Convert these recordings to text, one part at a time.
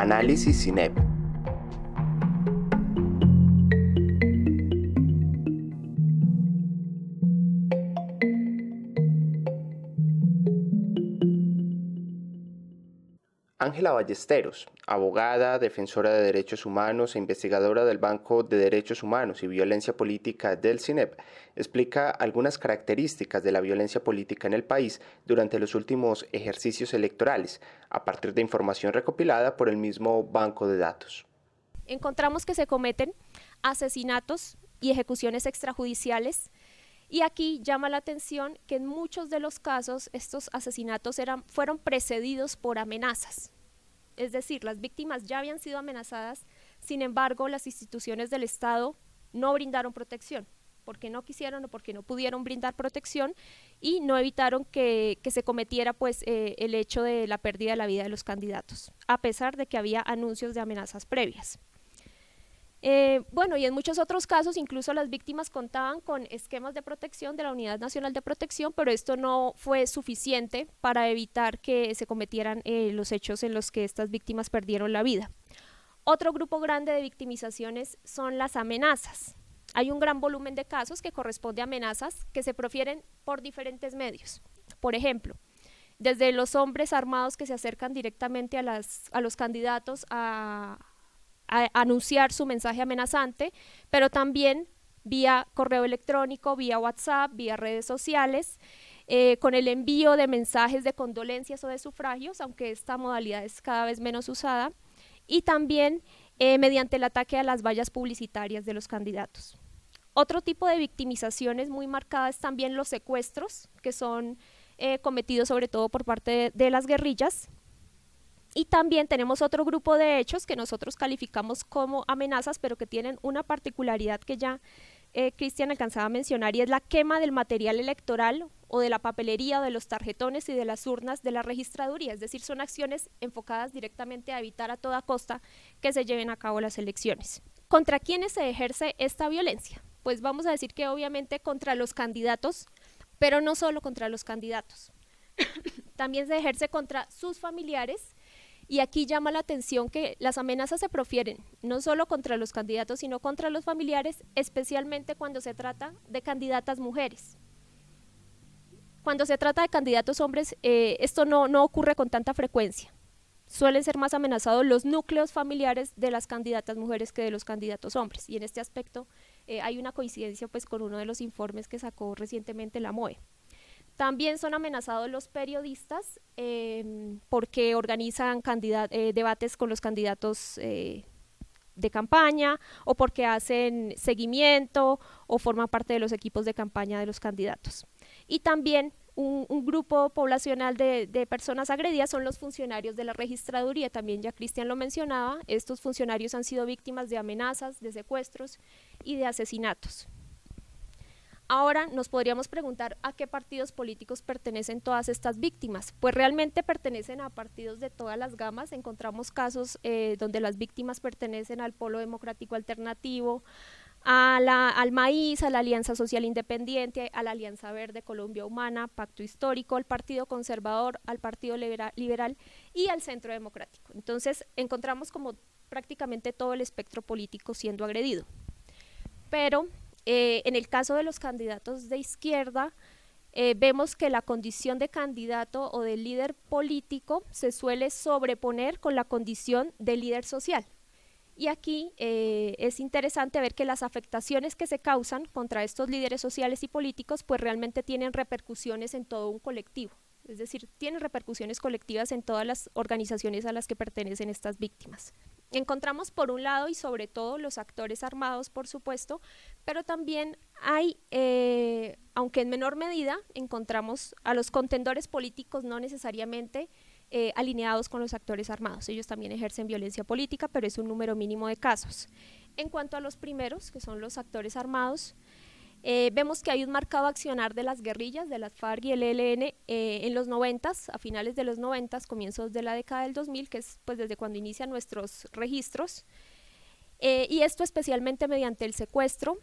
Análisis CINEP. Ángela Ballesteros, abogada, defensora de derechos humanos e investigadora del Banco de Derechos Humanos y Violencia Política del CINEP, explica algunas características de la violencia política en el país durante los últimos ejercicios electorales, a partir de información recopilada por el mismo banco de datos. Encontramos que se cometen asesinatos y ejecuciones extrajudiciales y aquí llama la atención que en muchos de los casos estos asesinatos eran, fueron precedidos por amenazas. Es decir, las víctimas ya habían sido amenazadas, sin embargo, las instituciones del Estado no brindaron protección, porque no quisieron o porque no pudieron brindar protección y no evitaron que, se cometiera pues, eh, el hecho de la pérdida de la vida de los candidatos, a pesar de que había anuncios de amenazas previas. Eh, bueno, y en muchos otros casos incluso las víctimas contaban con esquemas de protección de la Unidad Nacional de Protección, pero esto no fue suficiente para evitar que se cometieran eh, los hechos en los que estas víctimas perdieron la vida. Otro grupo grande de victimizaciones son las amenazas. Hay un gran volumen de casos que corresponde a amenazas que se profieren por diferentes medios. Por ejemplo, desde los hombres armados que se acercan directamente a, a los candidatos a, anunciar su mensaje amenazante, pero también vía correo electrónico, vía WhatsApp, vía redes sociales, eh, con el envío de mensajes de condolencias o de sufragios, aunque esta modalidad es cada vez menos usada, y también eh, mediante el ataque a las vallas publicitarias de los candidatos. Otro tipo de victimizaciones muy marcadas también los secuestros, que son eh, cometidos sobre todo por parte de las guerrillas, y también tenemos otro grupo de hechos que nosotros calificamos como amenazas, pero que tienen una particularidad que ya eh, Cristian alcanzaba a mencionar, y es la quema del material electoral o de la papelería, o de los tarjetones y de las urnas de la registraduría. Es decir, son acciones enfocadas directamente a evitar a toda costa que se lleven a cabo las elecciones. ¿Contra quiénes se ejerce esta violencia? Pues vamos a decir que obviamente contra los candidatos, pero no solo contra los candidatos. También se ejerce contra sus familiares y aquí llama la atención que las amenazas se profieren no solo contra los candidatos, sino contra los familiares, especialmente cuando se trata de candidatas mujeres. Cuando se trata de candidatos hombres, eh, esto no, ocurre con tanta frecuencia. Suelen ser más amenazados los núcleos familiares de las candidatas mujeres que de los candidatos hombres. Y en este aspecto eh, hay una coincidencia pues, con uno de los informes que sacó recientemente la MOE. También son amenazados los periodistas em, porque organizan eh, debates con los candidatos eh, de campaña o porque hacen seguimiento o forman parte de los equipos de campaña de los candidatos. Y también un, grupo poblacional de, de, personas agredidas son los funcionarios de la registraduría, también ya Cristian lo mencionaba, estos funcionarios han sido víctimas de amenazas, de secuestros y de asesinatos. Ahora nos podríamos preguntar a qué partidos políticos pertenecen todas estas víctimas. Pues realmente pertenecen a partidos de todas las gamas. Encontramos casos eh, donde las víctimas pertenecen al Polo Democrático Alternativo, al Maíz, a la Alianza Social Independiente, a la Alianza Verde Colombia Humana, Pacto Histórico, al Partido Conservador, al Partido Liberal y al Centro Democrático. Entonces encontramos como prácticamente todo el espectro político siendo agredido. Pero eh, en el caso de los candidatos de izquierda, eh, vemos que la condición de candidato o de líder político se suele sobreponer con la condición de líder social. Y aquí eh, es interesante ver que las afectaciones que se causan contra estos líderes sociales y políticos pues realmente tienen repercusiones en todo un colectivo. Es decir, tienen repercusiones colectivas en todas las organizaciones a las que pertenecen estas víctimas. Encontramos por un lado y sobre todo los actores armados, por supuesto, pero también hay, eh, aunque en menor medida, encontramos a los contendores políticos no necesariamente eh, alineados con los actores armados. Ellos también ejercen violencia política, pero es un número mínimo de casos. En cuanto a los primeros, que son los actores armados, eh, vemos que hay un marcado accionar de las guerrillas, de las FARC y el ELN eh, en los 90, a finales de los 90, comienzos de la década del 2000, que es pues desde cuando inician nuestros registros, eh, y esto especialmente mediante el secuestro,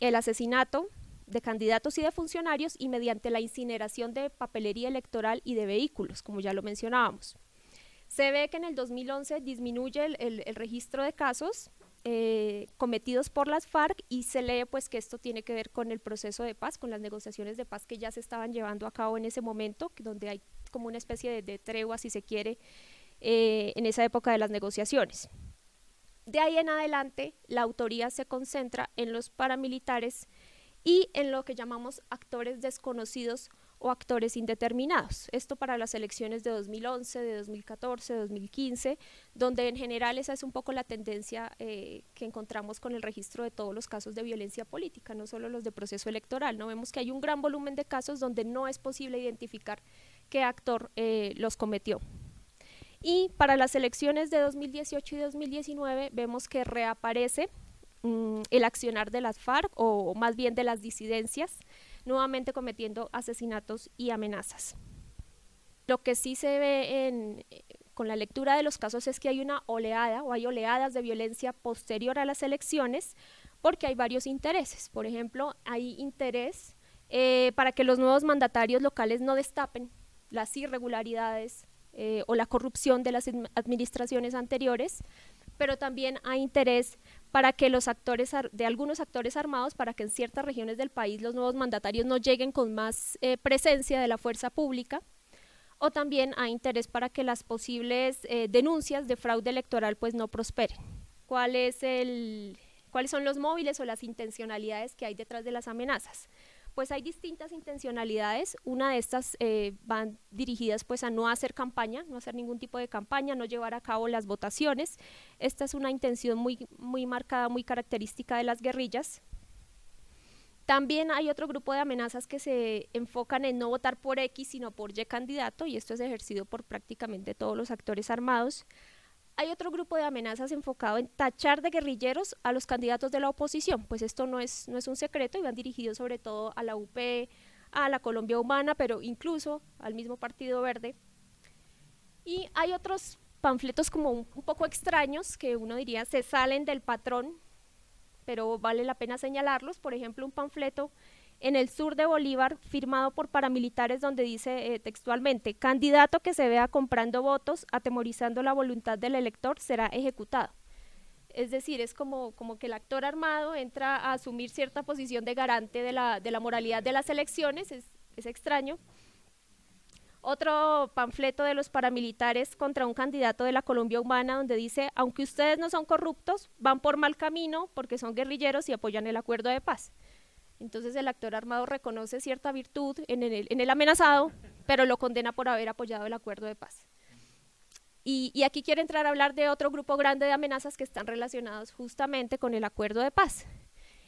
el asesinato de candidatos y de funcionarios y mediante la incineración de papelería electoral y de vehículos, como ya lo mencionábamos. Se ve que en el 2011 disminuye el, registro de casos eh, cometidos por las FARC y se lee pues que esto tiene que ver con el proceso de paz, con las negociaciones de paz que ya se estaban llevando a cabo en ese momento, donde hay como una especie de, tregua, si se quiere, eh, en esa época de las negociaciones. De ahí en adelante, la autoría se concentra en los paramilitares y en lo que llamamos actores desconocidos o actores indeterminados. Esto para las elecciones de 2011, de 2014, de 2015, donde en general esa es un poco la tendencia eh, que encontramos con el registro de todos los casos de violencia política, no solo los de proceso electoral. No vemos que hay un gran volumen de casos donde no es posible identificar qué actor eh, los cometió. Y para las elecciones de 2018 y 2019 vemos que reaparece mm, el accionar de las FARC o más bien de las disidencias nuevamente cometiendo asesinatos y amenazas. Lo que sí se ve con la lectura de los casos es que hay una oleada o hay oleadas de violencia posterior a las elecciones porque hay varios intereses. Por ejemplo, hay interés eh, para que los nuevos mandatarios locales no destapen las irregularidades eh, o la corrupción de las administraciones anteriores, pero también hay interés para que los actores de algunos actores armados, para que en ciertas regiones del país los nuevos mandatarios no lleguen con más eh, presencia de la fuerza pública, o también hay interés para que las posibles eh, denuncias de fraude electoral pues no prosperen. ¿Cuál es el, ¿Cuáles son los móviles o las intencionalidades que hay detrás de las amenazas? Pues hay distintas intencionalidades. Una de estas eh, van dirigidas pues a no hacer campaña, no hacer ningún tipo de campaña, no llevar a cabo las votaciones. Esta es una intención muy, muy marcada, muy característica de las guerrillas. También hay otro grupo de amenazas que se enfocan en no votar por X, sino por Y candidato, y esto es ejercido por prácticamente todos los actores armados. Hay otro grupo de amenazas enfocado en tachar de guerrilleros a los candidatos de la oposición, pues esto no es, no es un secreto y van dirigidos sobre todo a la UP, a la Colombia Humana, pero incluso al mismo Partido Verde. Y hay otros panfletos como un, un poco extraños que uno diría se salen del patrón, pero vale la pena señalarlos. Por ejemplo, un panfleto en el sur de Bolívar, firmado por paramilitares, donde dice eh, textualmente, candidato que se vea comprando votos, atemorizando la voluntad del elector, será ejecutado. Es decir, es como, como que el actor armado entra a asumir cierta posición de garante de la, de la moralidad de las elecciones, es, es extraño. Otro panfleto de los paramilitares contra un candidato de la Colombia Humana donde dice, aunque ustedes no son corruptos, van por mal camino porque son guerrilleros y apoyan el acuerdo de paz. Entonces el actor armado reconoce cierta virtud en el, amenazado, pero lo condena por haber apoyado el acuerdo de paz. Y, aquí quiero entrar a hablar de otro grupo grande de amenazas que están relacionados justamente con el acuerdo de paz.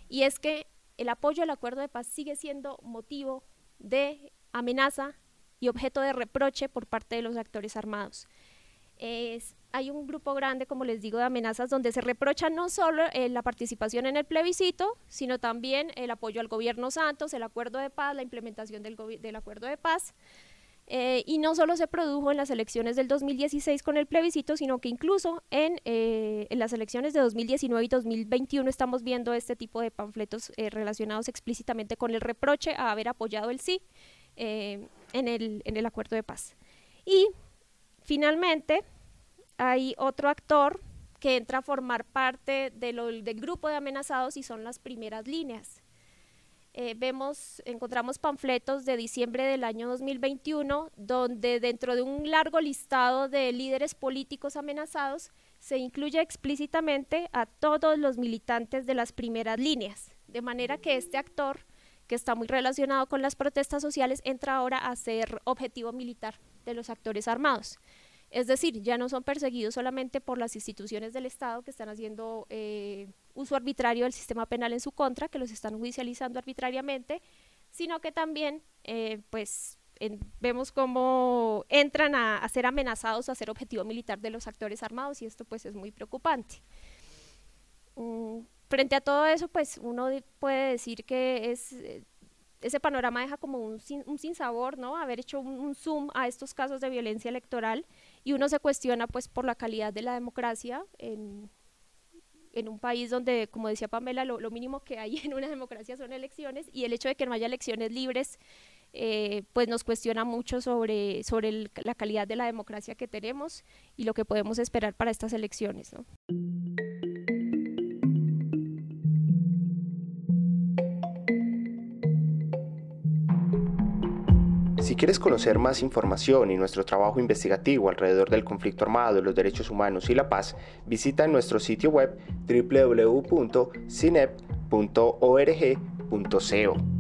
Y es que el apoyo al acuerdo de paz sigue siendo motivo de amenaza y objeto de reproche por parte de los actores armados. Es, hay un grupo grande, como les digo, de amenazas donde se reprocha no solo eh, la participación en el plebiscito, sino también el apoyo al gobierno Santos, el acuerdo de paz, la implementación del, del acuerdo de paz. Eh, y no solo se produjo en las elecciones del 2016 con el plebiscito, sino que incluso en, eh, en las elecciones de 2019 y 2021 estamos viendo este tipo de panfletos relacionados explícitamente con el reproche a haber apoyado el sí en, el, en el acuerdo de paz. Y finalmente, hay otro actor que entra a formar parte del grupo de amenazados y son las primeras líneas. Eh, vemos, encontramos panfletos de diciembre del año 2021, donde dentro de un largo listado de líderes políticos amenazados se incluye explícitamente a todos los militantes de las primeras líneas, de manera que este actor, que está muy relacionado con las protestas sociales, entra ahora a ser objetivo militar de los actores armados. Es decir, ya no son perseguidos solamente por las instituciones del Estado que están haciendo eh, uso arbitrario del sistema penal en su contra, que los están judicializando arbitrariamente, sino que también, eh, pues, vemos cómo entran a, ser amenazados a ser objetivo militar de los actores armados y esto, pues, es muy preocupante. Mm, frente a todo eso, pues, uno puede decir que es eh, ese panorama deja como un, un sinsabor, ¿no? Haber hecho un, zoom a estos casos de violencia electoral y uno se cuestiona pues por la calidad de la democracia en, en un país donde, como decía Pamela, lo, mínimo que hay en una democracia son elecciones y el hecho de que no haya elecciones libres eh, pues nos cuestiona mucho sobre, sobre la calidad de la democracia que tenemos y lo que podemos esperar para estas elecciones. Si quieres conocer más información y nuestro trabajo investigativo alrededor del conflicto armado, los derechos humanos y la paz, visita nuestro sitio web www.cinep.org.co.